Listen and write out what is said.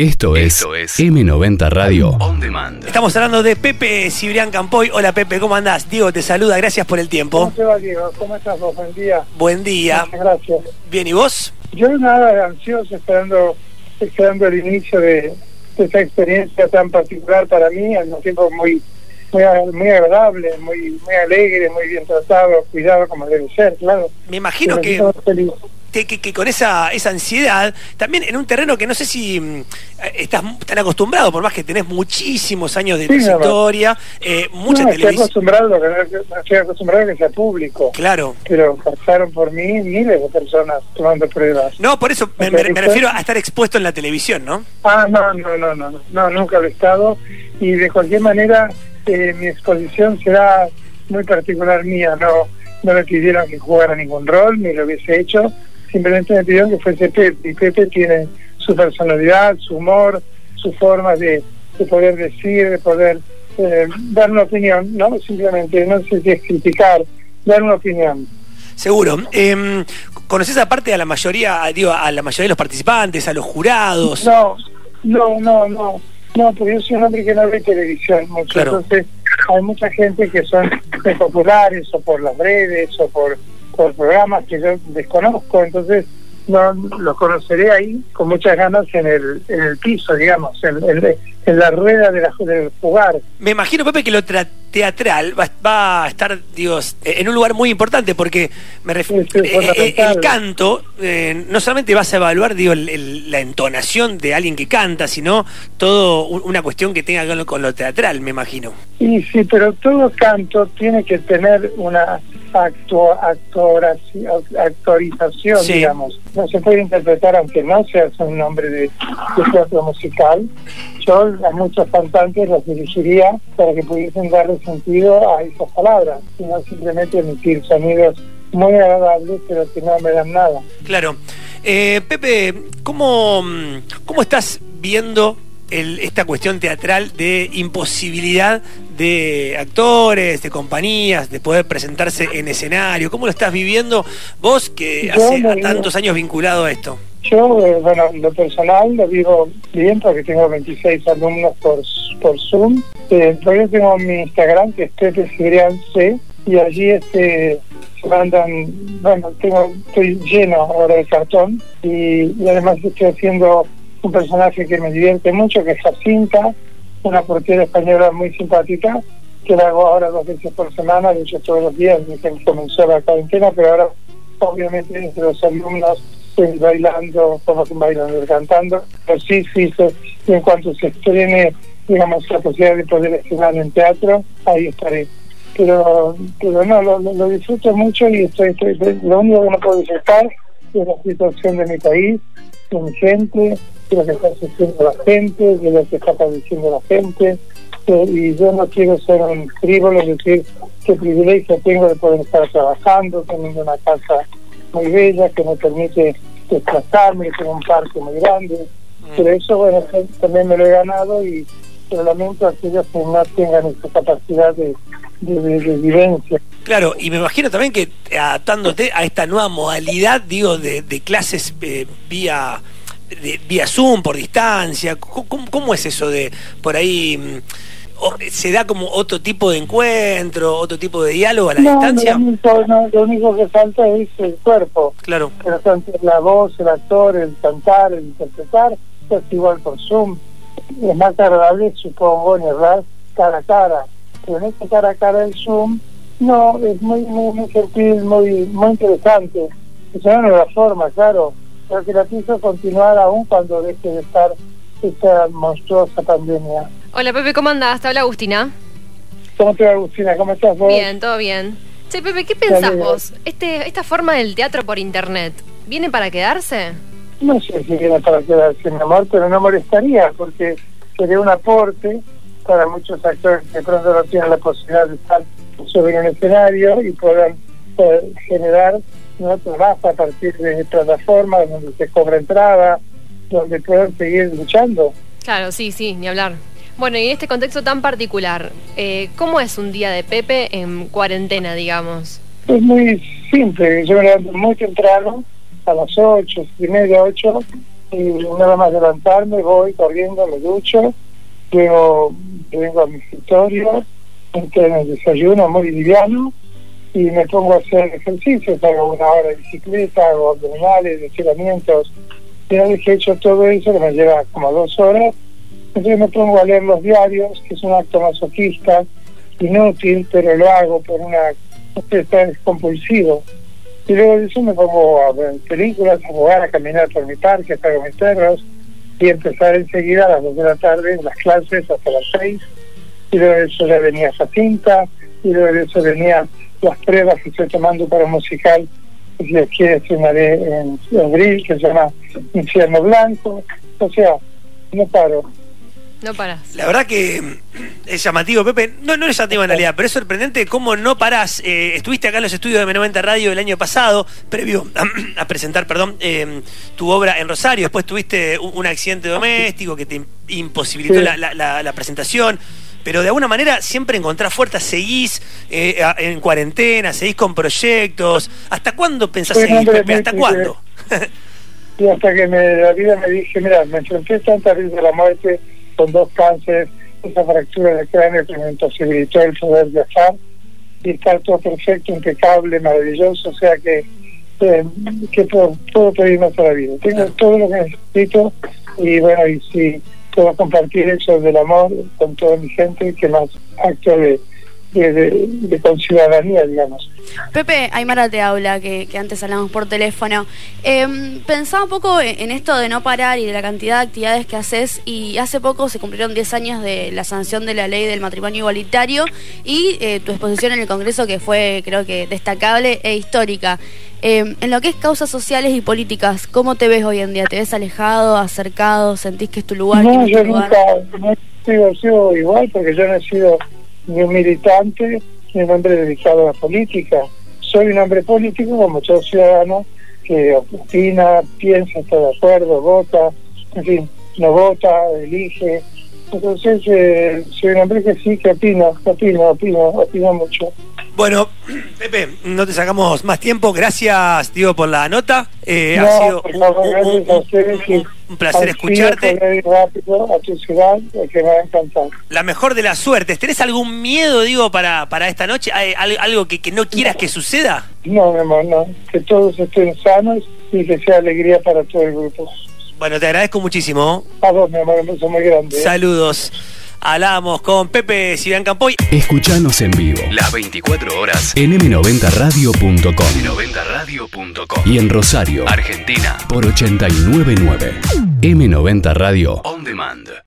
Esto es, M90 Radio On Demand. Estamos hablando de Pepe Cibrián Campoy. Hola Pepe, ¿cómo andás? Diego te saluda, gracias por el tiempo. ¿Cómo te va Diego? ¿Cómo estás vos? Buen día. Buen día. Muchas gracias. Bien, ¿y vos? Yo nada ansioso esperando, esperando el inicio de, de esta experiencia tan particular para mí, al mismo tiempo muy muy, muy agradable, muy muy alegre, muy bien tratado, cuidado como debe ser, claro. Me imagino que que, con esa, esa ansiedad, también en un terreno que no sé si mm, estás tan acostumbrado, por más que tenés muchísimos años de trayectoria, eh, mucha televisión. Estoy acostumbrado, estoy acostumbrado a que sea público. Claro. Pero pasaron por mí miles de personas tomando pruebas. No, por eso me, refiero a estar expuesto en la televisión, ¿no? Ah, no, no, no, no, no, nunca lo he estado. Y de cualquier manera, eh, mi exposición será muy particular mía, no, no me pidieron que jugara ningún rol, ni lo hubiese hecho simplemente me pidieron que fuese Pepe, y Pepe tiene su personalidad, su humor, su forma de, poder decir, de poder eh, dar una opinión, ¿no? Simplemente, no sé si es criticar, dar una opinión. Seguro. Eh, ¿Conoces aparte a la mayoría, digo, a la mayoría de los participantes, a los jurados? No, no, no, no. No, porque yo soy un hombre que no ve televisión mucho. Entonces, hay mucha gente que son populares o por las redes o por por programas que yo desconozco, entonces no los conoceré ahí con muchas ganas en el, en el piso, digamos, en, en, la rueda de la, del jugar. Me imagino, Pepe, que lo teatral va, a estar, Dios, en un lugar muy importante, porque me refiero eh, eh, el canto, eh, no solamente vas a evaluar, digo, la entonación de alguien que canta, sino todo una cuestión que tenga que ver con lo teatral, me imagino. Y sí, pero todo canto tiene que tener una actu actorización, digamos. No se puede interpretar aunque no seas un nombre de, teatro musical. Yo a muchos cantantes los dirigiría para que pudiesen darle sentido a esas palabras, sino simplemente emitir sonidos muy agradables, pero que no me dan nada. Claro. Eh, Pepe, ¿cómo, ¿cómo estás viendo esta cuestión teatral de imposibilidad de actores, de compañías, de poder presentarse en escenario. ¿Cómo lo estás viviendo vos que hace tantos años vinculado a esto? Yo, eh, bueno, lo personal lo vivo bien porque tengo 26 alumnos por, por Zoom. Eh, todavía tengo mi Instagram que es Pepe C y allí este se mandan, bueno, tengo, estoy lleno ahora de cartón y además estoy haciendo un personaje que me divierte mucho, que es Jacinta, una portera española muy simpática, que la hago ahora dos veces por semana, de hecho todos los días desde que comenzó la cuarentena, pero ahora obviamente entre los alumnos bailando, como bailando, cantando, pero sí, sí, en cuanto se estrene, digamos, la posibilidad de poder estrenar en teatro, ahí estaré. Pero, pero no, lo, disfruto mucho y estoy, estoy, lo único que no puedo disfrutar es la situación de mi país, de mi gente, de lo que está sufriendo la gente, de lo que está padeciendo la gente. Eh, y yo no quiero ser un frívolo, es decir, qué privilegio tengo de poder estar trabajando, teniendo una casa muy bella que me permite desplazarme, tengo un parque muy grande. Mm. Pero eso, bueno, también me lo he ganado y pero lamento a aquellos que no tengan esa capacidad de, vivencia. Claro, y me imagino también que adaptándote a esta nueva modalidad, digo, de, clases eh, vía vía Zoom, por distancia? ¿Cómo, es eso de por ahí? Mm, ¿Se da como otro tipo de encuentro, otro tipo de diálogo a la distancia? No, lo único que falta es el cuerpo. Claro. Pero la voz, el actor, el cantar, el interpretar, es igual por Zoom. Es más agradable, supongo, en verdad, cara a cara. En este cara a cara del Zoom, no, es muy, muy, muy gentil, muy, muy interesante. Es una nueva forma, claro pero que la pienso continuar aún cuando deje de estar esta monstruosa pandemia. Hola Pepe, ¿cómo andás? Te habla Agustina. ¿Cómo te va Agustina? ¿Cómo estás vos? Bien, todo bien. Che, Pepe, ¿qué pensás vos? Este, ¿Esta forma del teatro por internet, ¿viene para quedarse? No sé si viene para quedarse, mi amor, pero no molestaría porque sería un aporte para muchos actores que pronto no tienen la posibilidad de estar sobre un escenario y puedan eh, generar no trabaja a partir de plataformas donde se cobra entrada, donde pueden seguir luchando. Claro, sí, sí, ni hablar. Bueno, y en este contexto tan particular, eh, ¿cómo es un día de Pepe en cuarentena, digamos? Es muy simple, yo me levanto muy temprano, a las 8, y media, 8, y nada más levantarme voy corriendo, me ducho, luego vengo a mi escritorio, entro en el desayuno muy liviano y me pongo a hacer ejercicios, hago una hora de bicicleta, hago abdominales, estiramientos. Una vez que he hecho todo eso, que me lleva como dos horas, entonces me pongo a leer los diarios, que es un acto masoquista, inútil, pero lo hago por una es compulsivo. Y luego de eso me pongo a ver películas, a jugar, a caminar por mi parque, a con mis perros, y empezar enseguida a las dos de la tarde las clases hasta las seis. Y luego de eso ya venía Jacinta, y luego de eso venía las pruebas que estoy tomando para un musical que si quiere estrenaré en abril, que se llama Infierno Blanco. O sea, no paro. No paras. La verdad que es llamativo, Pepe. No, no es llamativo en realidad, pero es sorprendente cómo no parás. Eh, estuviste acá en los estudios de M90 Radio el año pasado, previo a, presentar, perdón, eh, tu obra en Rosario. Después tuviste un, accidente doméstico que te imposibilitó la, la, la presentación pero de alguna manera siempre encontrás fuerzas, seguís eh, en cuarentena, seguís con proyectos. ¿Hasta cuándo pensás seguir, Pepe? ¿Hasta cuándo? y hasta que me, la vida me dije, mira, me enfrenté tantas veces a la muerte con dos cánceres, esa fractura de cráneo que me imposibilitó el poder viajar y estar todo perfecto, impecable, maravilloso, o sea que, eh, que puedo, puedo toda la vida. Tengo todo lo que necesito y bueno, y si puedo compartir eso del amor con toda mi gente, que más acto de, de, de, con ciudadanía, digamos. Pepe, Aymara te habla, que, que antes hablamos por teléfono. Eh, pensaba un poco en, esto de no parar y de la cantidad de actividades que haces y hace poco se cumplieron 10 años de la sanción de la ley del matrimonio igualitario y eh, tu exposición en el Congreso que fue creo que destacable e histórica. Eh, en lo que es causas sociales y políticas, ¿cómo te ves hoy en día? ¿Te ves alejado, acercado? ¿Sentís que es tu lugar? No, yo nunca no he sido igual porque yo no he sido ni un militante ni un hombre dedicado a la política. Soy un hombre político como todo ciudadano que opina, piensa, está de acuerdo, vota, en fin, no vota, elige. Entonces, eh, soy un hombre que sí, que opina, opina, opina, opina mucho. Bueno, Pepe, no te sacamos más tiempo. Gracias, digo, por la nota. Eh, ha sido un, placer escucharte. Rápido a tu ciudad, que me va a encantar. La mejor de las suertes. ¿Tenés algún miedo, digo, para, para esta noche? ¿Algo que, que no quieras que suceda? No, mi amor, no. Que todos estén sanos y que sea alegría para todo el grupo. Bueno, te agradezco muchísimo. A vos, mi amor, un beso muy grande. Saludos. Hablamos con Pepe Sidan Campoy. Escuchanos en vivo las 24 horas en m90radio.com. m90radio.com y en Rosario, Argentina por 899. M90 Radio On Demand.